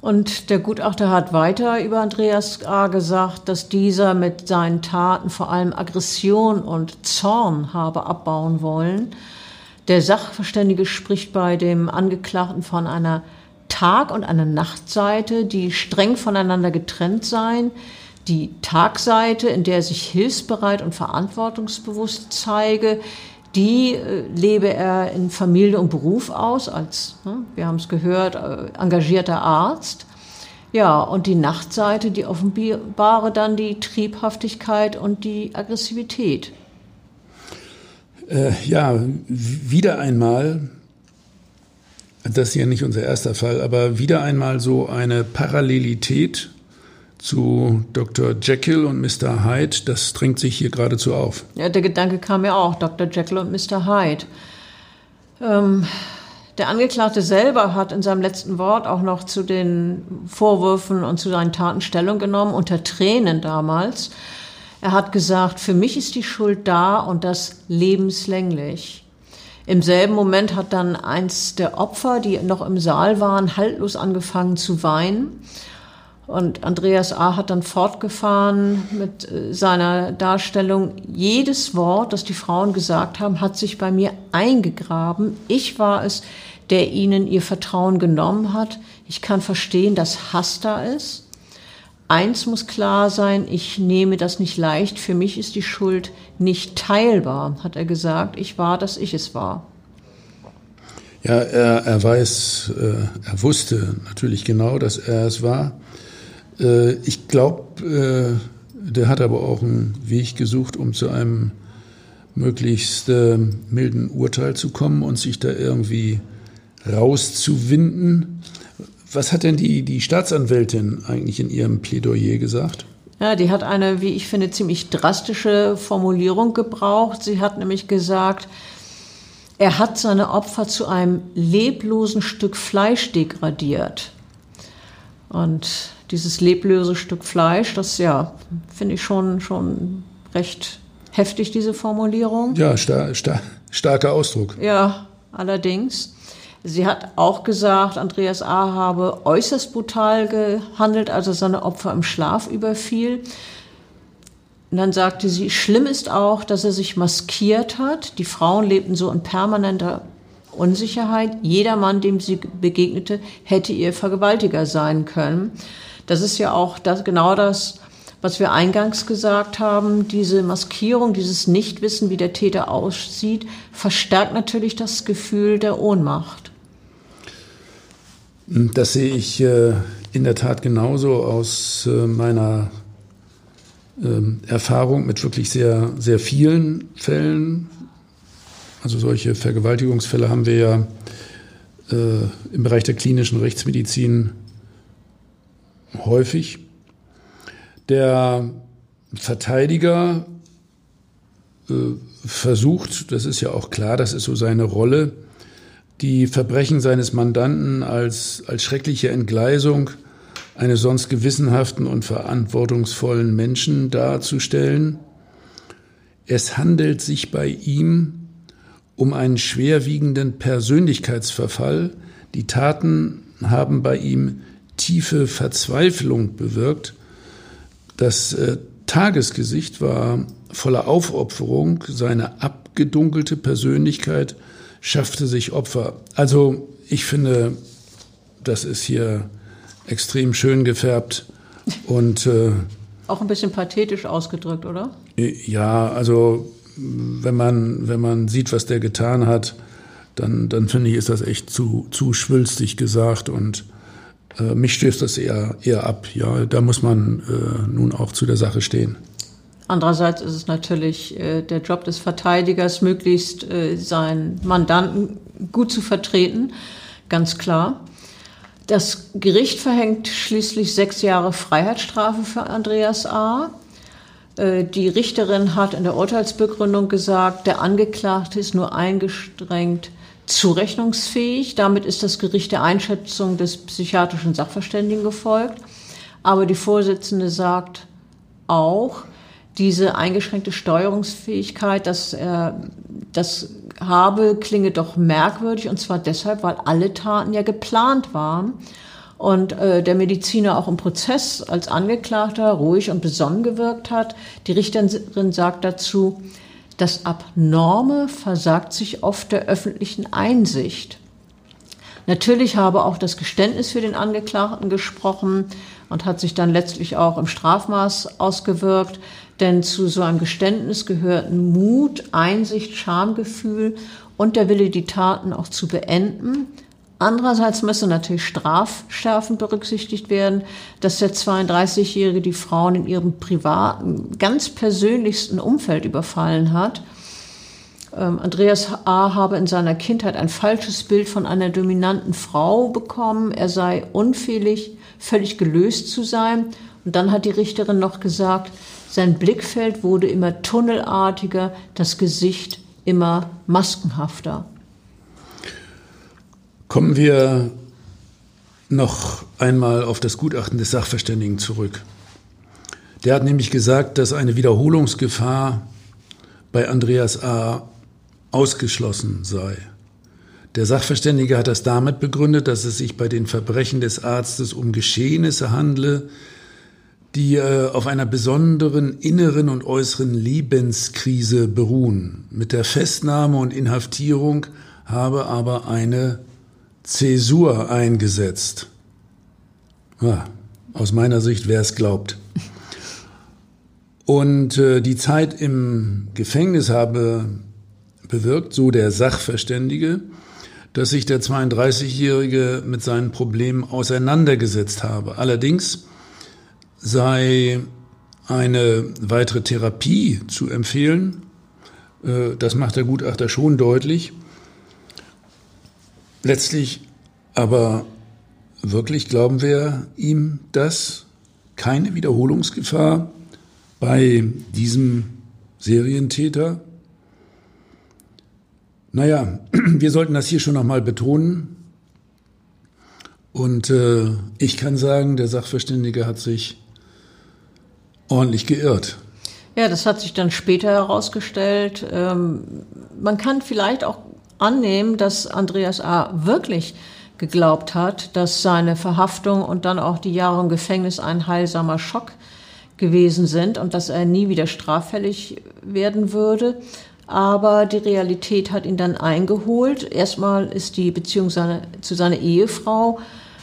Speaker 1: Und der Gutachter hat weiter über Andreas A. gesagt, dass dieser mit seinen Taten vor allem Aggression und Zorn habe abbauen wollen. Der Sachverständige spricht bei dem Angeklagten von einer Tag- und einer Nachtseite, die streng voneinander getrennt seien. Die Tagseite, in der er sich hilfsbereit und verantwortungsbewusst zeige, die äh, lebe er in Familie und Beruf aus, als, ne, wir haben es gehört, äh, engagierter Arzt. Ja, und die Nachtseite, die offenbare dann die Triebhaftigkeit und die Aggressivität.
Speaker 2: Äh, ja, wieder einmal, das ist ja nicht unser erster Fall, aber wieder einmal so eine Parallelität zu Dr. Jekyll und Mr. Hyde, das drängt sich hier geradezu auf.
Speaker 1: Ja, der Gedanke kam mir auch, Dr. Jekyll und Mr. Hyde. Ähm, der Angeklagte selber hat in seinem letzten Wort auch noch zu den Vorwürfen und zu seinen Taten Stellung genommen, unter Tränen damals. Er hat gesagt, für mich ist die Schuld da und das lebenslänglich. Im selben Moment hat dann eins der Opfer, die noch im Saal waren, haltlos angefangen zu weinen. Und Andreas A. hat dann fortgefahren mit äh, seiner Darstellung. Jedes Wort, das die Frauen gesagt haben, hat sich bei mir eingegraben. Ich war es, der ihnen ihr Vertrauen genommen hat. Ich kann verstehen, dass Hass da ist. Eins muss klar sein, ich nehme das nicht leicht. Für mich ist die Schuld nicht teilbar, hat er gesagt. Ich war, dass ich es war.
Speaker 2: Ja, er, er weiß, äh, er wusste natürlich genau, dass er es war. Äh, ich glaube, äh, der hat aber auch einen Weg gesucht, um zu einem möglichst äh, milden Urteil zu kommen und sich da irgendwie rauszuwinden. Was hat denn die, die Staatsanwältin eigentlich in ihrem Plädoyer gesagt?
Speaker 1: Ja, die hat eine, wie ich finde, ziemlich drastische Formulierung gebraucht. Sie hat nämlich gesagt, er hat seine Opfer zu einem leblosen Stück Fleisch degradiert. Und dieses leblose Stück Fleisch, das ja, finde ich schon, schon recht heftig, diese Formulierung.
Speaker 2: Ja, star star starker Ausdruck.
Speaker 1: Ja, allerdings. Sie hat auch gesagt, Andreas A. habe äußerst brutal gehandelt, als er seine Opfer im Schlaf überfiel. Und dann sagte sie, schlimm ist auch, dass er sich maskiert hat. Die Frauen lebten so in permanenter Unsicherheit. Jeder Mann, dem sie begegnete, hätte ihr Vergewaltiger sein können. Das ist ja auch das, genau das, was wir eingangs gesagt haben. Diese Maskierung, dieses Nichtwissen, wie der Täter aussieht, verstärkt natürlich das Gefühl der Ohnmacht.
Speaker 2: Das sehe ich äh, in der Tat genauso aus äh, meiner ähm, Erfahrung mit wirklich sehr, sehr vielen Fällen. Also solche Vergewaltigungsfälle haben wir ja äh, im Bereich der klinischen Rechtsmedizin häufig. Der Verteidiger versucht, das ist ja auch klar, das ist so seine Rolle, die Verbrechen seines Mandanten als, als schreckliche Entgleisung eines sonst gewissenhaften und verantwortungsvollen Menschen darzustellen. Es handelt sich bei ihm um einen schwerwiegenden Persönlichkeitsverfall. Die Taten haben bei ihm tiefe Verzweiflung bewirkt. Das äh, Tagesgesicht war voller Aufopferung, seine abgedunkelte Persönlichkeit schaffte sich Opfer. Also ich finde, das ist hier extrem schön gefärbt und äh,
Speaker 1: auch ein bisschen pathetisch ausgedrückt, oder?
Speaker 2: Ja, also wenn man wenn man sieht, was der getan hat, dann dann finde ich, ist das echt zu zu schwülstig gesagt und äh, mich stößt das eher eher ab. Ja, da muss man äh, nun auch zu der Sache stehen.
Speaker 1: Andererseits ist es natürlich äh, der Job des Verteidigers, möglichst äh, seinen Mandanten gut zu vertreten, ganz klar. Das Gericht verhängt schließlich sechs Jahre Freiheitsstrafe für Andreas A. Äh, die Richterin hat in der Urteilsbegründung gesagt, der Angeklagte ist nur eingeschränkt zurechnungsfähig. Damit ist das Gericht der Einschätzung des psychiatrischen Sachverständigen gefolgt. Aber die Vorsitzende sagt auch, diese eingeschränkte Steuerungsfähigkeit, dass er das habe, klinge doch merkwürdig. Und zwar deshalb, weil alle Taten ja geplant waren. Und äh, der Mediziner auch im Prozess als Angeklagter ruhig und besonnen gewirkt hat. Die Richterin sagt dazu, das Abnorme versagt sich oft der öffentlichen Einsicht. Natürlich habe auch das Geständnis für den Angeklagten gesprochen und hat sich dann letztlich auch im Strafmaß ausgewirkt. Denn zu so einem Geständnis gehörten Mut, Einsicht, Schamgefühl und der Wille, die Taten auch zu beenden. Andererseits müsse natürlich strafschärfend berücksichtigt werden, dass der 32-Jährige die Frauen in ihrem privaten, ganz persönlichsten Umfeld überfallen hat. Ähm, Andreas A. habe in seiner Kindheit ein falsches Bild von einer dominanten Frau bekommen. Er sei unfähig, völlig gelöst zu sein. Und dann hat die Richterin noch gesagt, sein Blickfeld wurde immer tunnelartiger, das Gesicht immer maskenhafter.
Speaker 2: Kommen wir noch einmal auf das Gutachten des Sachverständigen zurück. Der hat nämlich gesagt, dass eine Wiederholungsgefahr bei Andreas A. ausgeschlossen sei. Der Sachverständige hat das damit begründet, dass es sich bei den Verbrechen des Arztes um Geschehnisse handle, die äh, auf einer besonderen inneren und äußeren Lebenskrise beruhen. Mit der Festnahme und Inhaftierung habe aber eine Zäsur eingesetzt. Ja, aus meiner Sicht, wer es glaubt. Und äh, die Zeit im Gefängnis habe bewirkt, so der Sachverständige, dass sich der 32-Jährige mit seinen Problemen auseinandergesetzt habe. Allerdings sei eine weitere Therapie zu empfehlen. Äh, das macht der Gutachter schon deutlich. Letztlich aber wirklich glauben wir ihm das, keine Wiederholungsgefahr bei diesem Serientäter. Naja, wir sollten das hier schon nochmal betonen. Und äh, ich kann sagen, der Sachverständige hat sich ordentlich geirrt.
Speaker 1: Ja, das hat sich dann später herausgestellt. Ähm, man kann vielleicht auch annehmen, dass Andreas A. wirklich geglaubt hat, dass seine Verhaftung und dann auch die Jahre im Gefängnis ein heilsamer Schock gewesen sind und dass er nie wieder straffällig werden würde. Aber die Realität hat ihn dann eingeholt. Erstmal ist die Beziehung seine, zu seiner Ehefrau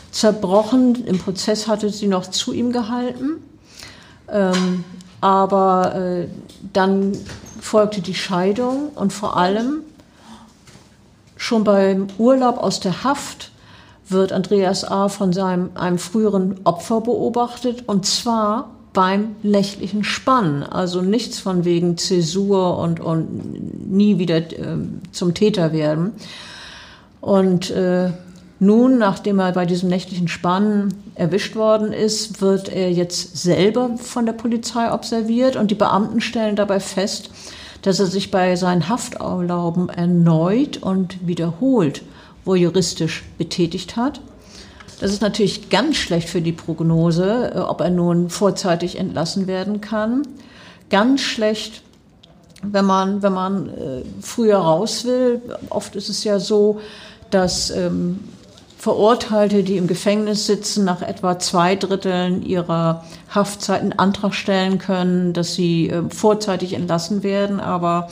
Speaker 1: zerbrochen. Im Prozess hatte sie noch zu ihm gehalten. Ähm, aber äh, dann folgte die Scheidung und vor allem schon beim Urlaub aus der Haft wird Andreas A. von seinem, einem früheren Opfer beobachtet und zwar beim nächtlichen Spannen. Also nichts von wegen Zäsur und, und nie wieder äh, zum Täter werden. Und äh, nun, nachdem er bei diesem nächtlichen Spannen erwischt worden ist, wird er jetzt selber von der Polizei observiert und die Beamten stellen dabei fest, dass er sich bei seinen Hafturlauben erneut und wiederholt voyeuristisch betätigt hat. Das ist natürlich ganz schlecht für die Prognose, äh, ob er nun vorzeitig entlassen werden kann. Ganz schlecht, wenn man, wenn man äh, früher raus will. Oft ist es ja so, dass ähm, Verurteilte, die im Gefängnis sitzen, nach etwa zwei Dritteln ihrer Haftzeit einen Antrag stellen können, dass sie äh, vorzeitig entlassen werden. Aber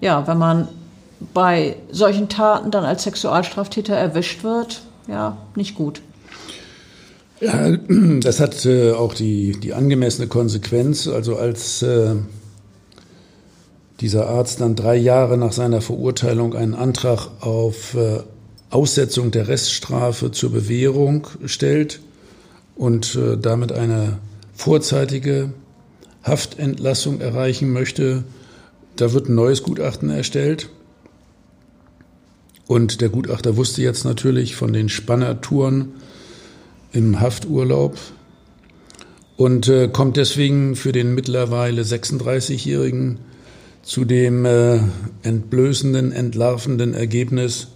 Speaker 1: ja, wenn man bei solchen Taten dann als Sexualstraftäter erwischt wird, ja, nicht gut.
Speaker 2: Ja, das hat äh, auch die, die angemessene Konsequenz. Also als äh, dieser Arzt dann drei Jahre nach seiner Verurteilung einen Antrag auf äh, Aussetzung der Reststrafe zur Bewährung stellt und äh, damit eine vorzeitige Haftentlassung erreichen möchte, da wird ein neues Gutachten erstellt. Und der Gutachter wusste jetzt natürlich von den Spannertouren im Hafturlaub und äh, kommt deswegen für den mittlerweile 36-Jährigen zu dem äh, entblößenden, entlarvenden Ergebnis,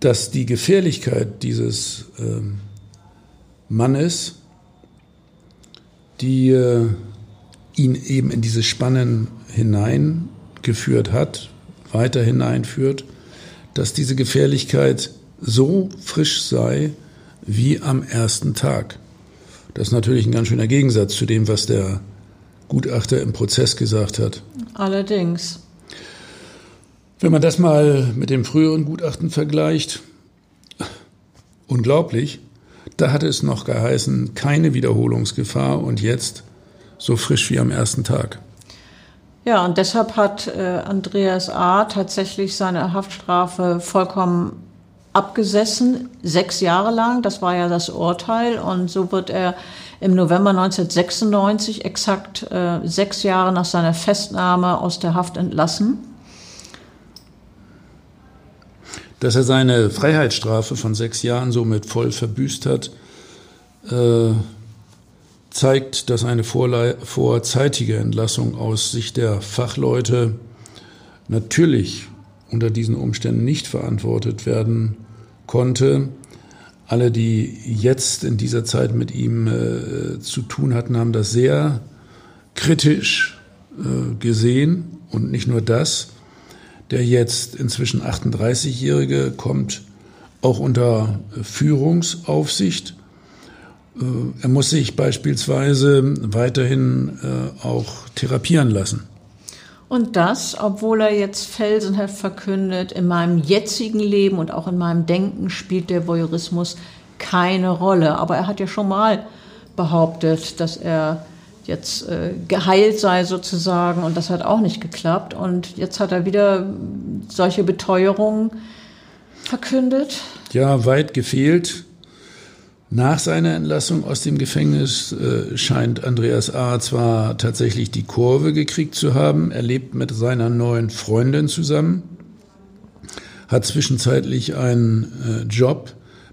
Speaker 2: dass die Gefährlichkeit dieses äh, Mannes, die äh, ihn eben in diese Spannen hineingeführt hat, weiter hineinführt, dass diese Gefährlichkeit so frisch sei wie am ersten Tag. Das ist natürlich ein ganz schöner Gegensatz zu dem, was der Gutachter im Prozess gesagt hat.
Speaker 1: Allerdings.
Speaker 2: Wenn man das mal mit dem früheren Gutachten vergleicht, unglaublich, da hatte es noch geheißen, keine Wiederholungsgefahr und jetzt so frisch wie am ersten Tag.
Speaker 1: Ja, und deshalb hat äh, Andreas A. tatsächlich seine Haftstrafe vollkommen abgesessen, sechs Jahre lang. Das war ja das Urteil. Und so wird er im November 1996, exakt äh, sechs Jahre nach seiner Festnahme, aus der Haft entlassen.
Speaker 2: Dass er seine Freiheitsstrafe von sechs Jahren somit voll verbüßt hat, äh, zeigt, dass eine vorzeitige Entlassung aus Sicht der Fachleute natürlich unter diesen Umständen nicht verantwortet werden konnte. Alle, die jetzt in dieser Zeit mit ihm äh, zu tun hatten, haben das sehr kritisch äh, gesehen. Und nicht nur das, der jetzt inzwischen 38-Jährige kommt auch unter Führungsaufsicht. Äh, er muss sich beispielsweise weiterhin äh, auch therapieren lassen.
Speaker 1: Und das, obwohl er jetzt felsenhaft verkündet, in meinem jetzigen Leben und auch in meinem Denken spielt der Voyeurismus keine Rolle. Aber er hat ja schon mal behauptet, dass er jetzt äh, geheilt sei sozusagen und das hat auch nicht geklappt. Und jetzt hat er wieder solche Beteuerungen verkündet.
Speaker 2: Ja, weit gefehlt. Nach seiner Entlassung aus dem Gefängnis äh, scheint Andreas A. zwar tatsächlich die Kurve gekriegt zu haben. Er lebt mit seiner neuen Freundin zusammen, hat zwischenzeitlich einen äh, Job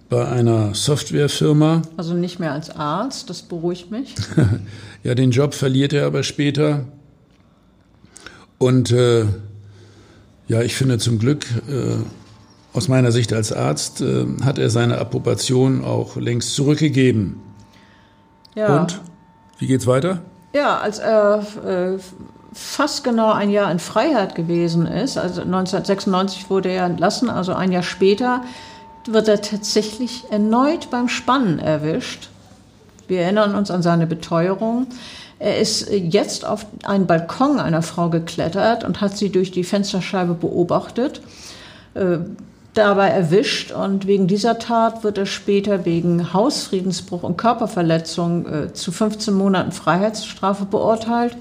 Speaker 2: bei einer Softwarefirma.
Speaker 1: Also nicht mehr als Arzt, das beruhigt mich.
Speaker 2: ja, den Job verliert er aber später. Und äh, Ja, ich finde zum Glück, äh, aus meiner Sicht als Arzt, äh, hat er seine Approbation auch längst zurückgegeben. Ja. Und wie geht's weiter?
Speaker 1: Ja, als er äh, fast genau ein Jahr in Freiheit gewesen ist, also 1996 wurde er entlassen, also ein Jahr später, wird er tatsächlich erneut beim Spannen erwischt. Wir erinnern uns an seine Beteuerung. Er ist jetzt auf einen Balkon einer Frau geklettert und hat sie durch die Fensterscheibe beobachtet, äh, dabei erwischt und wegen dieser Tat wird er später wegen Hausfriedensbruch und Körperverletzung äh, zu 15 Monaten Freiheitsstrafe beurteilt.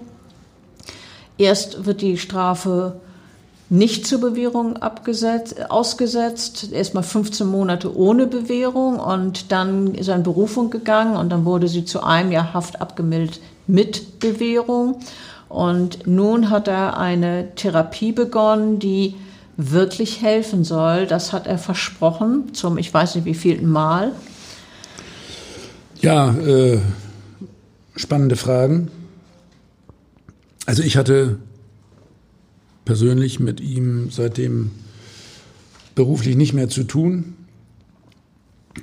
Speaker 1: Erst wird die Strafe nicht zur Bewährung abgesetzt, ausgesetzt, erstmal 15 Monate ohne Bewährung und dann ist er in Berufung gegangen und dann wurde sie zu einem Jahr Haft abgemildet mit Bewährung. Und nun hat er eine Therapie begonnen, die wirklich helfen soll. Das hat er versprochen, zum ich weiß nicht wievielten Mal.
Speaker 2: Ja, äh, spannende Fragen. Also ich hatte persönlich mit ihm seitdem beruflich nicht mehr zu tun.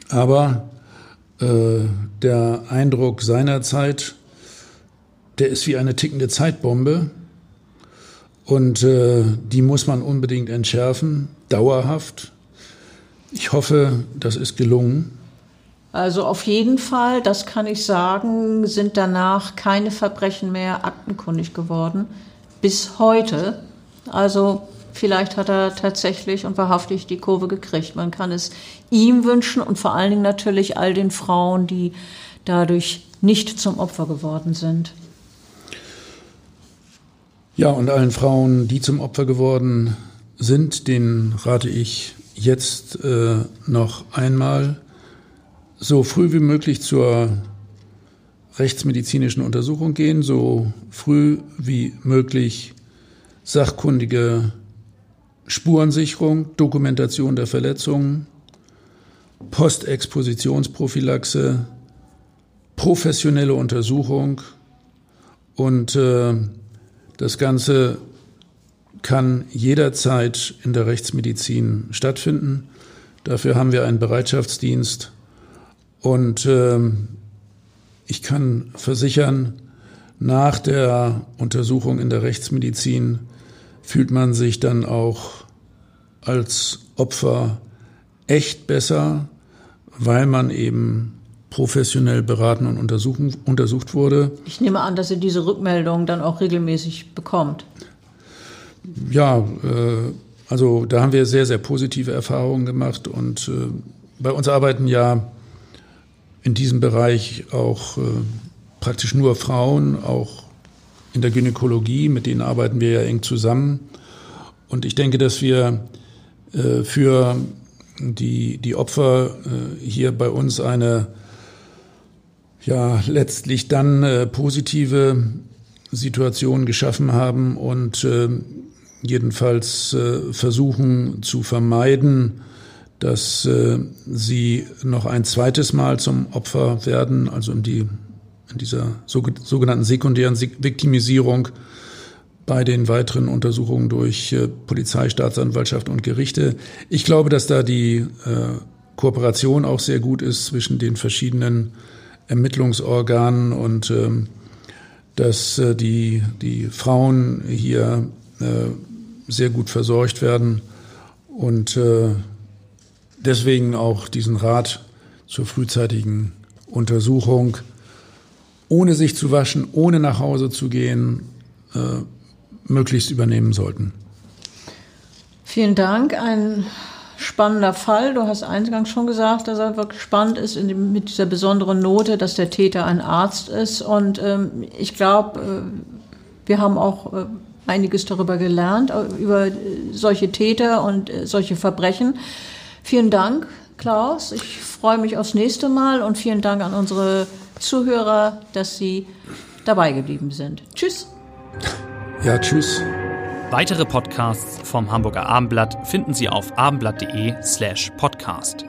Speaker 2: Aber äh, der Eindruck seiner Zeit, der ist wie eine tickende Zeitbombe. Und äh, die muss man unbedingt entschärfen, dauerhaft. Ich hoffe, das ist gelungen.
Speaker 1: Also auf jeden Fall, das kann ich sagen, sind danach keine Verbrechen mehr aktenkundig geworden. Bis heute. Also vielleicht hat er tatsächlich und wahrhaftig die Kurve gekriegt. Man kann es ihm wünschen und vor allen Dingen natürlich all den Frauen, die dadurch nicht zum Opfer geworden sind.
Speaker 2: Ja, und allen Frauen, die zum Opfer geworden sind, denen rate ich jetzt äh, noch einmal so früh wie möglich zur rechtsmedizinischen Untersuchung gehen, so früh wie möglich sachkundige Spurensicherung, Dokumentation der Verletzungen, Postexpositionsprophylaxe, professionelle Untersuchung und äh, das Ganze kann jederzeit in der Rechtsmedizin stattfinden. Dafür haben wir einen Bereitschaftsdienst und äh, ich kann versichern, nach der Untersuchung in der Rechtsmedizin fühlt man sich dann auch als Opfer echt besser, weil man eben professionell beraten und untersucht wurde.
Speaker 1: Ich nehme an, dass ihr diese Rückmeldung dann auch regelmäßig bekommt.
Speaker 2: Ja, äh, also da haben wir sehr, sehr positive Erfahrungen gemacht und äh, bei uns arbeiten ja in diesem Bereich auch äh, praktisch nur Frauen, auch in der Gynäkologie, mit denen arbeiten wir ja eng zusammen. Und ich denke, dass wir äh, für die, die Opfer äh, hier bei uns eine ja letztlich dann äh, positive Situation geschaffen haben und jedenfalls versuchen zu vermeiden, dass sie noch ein zweites Mal zum Opfer werden, also in die in dieser sogenannten sekundären Viktimisierung bei den weiteren Untersuchungen durch äh, Polizei, Staatsanwaltschaft und Gerichte. Ich glaube, dass da die äh, Kooperation auch sehr gut ist zwischen den verschiedenen Ermittlungsorganen und ähm, dass äh, die, die Frauen hier sehr gut versorgt werden und deswegen auch diesen Rat zur frühzeitigen Untersuchung ohne sich zu waschen, ohne nach Hause zu gehen, äh, möglichst übernehmen sollten.
Speaker 1: Vielen Dank. Ein spannender Fall. Du hast eingangs schon gesagt, dass er wirklich spannend ist dem, mit dieser besonderen Note, dass der Täter ein Arzt ist. Und ähm, ich glaube, äh, wir haben auch äh, einiges darüber gelernt, äh, über solche Täter und äh, solche Verbrechen. Vielen Dank, Klaus. Ich freue mich aufs nächste Mal und vielen Dank an unsere Zuhörer, dass Sie dabei geblieben sind. Tschüss.
Speaker 2: Ja, tschüss.
Speaker 3: Weitere Podcasts vom Hamburger Abendblatt finden Sie auf abendblatt.de slash podcast.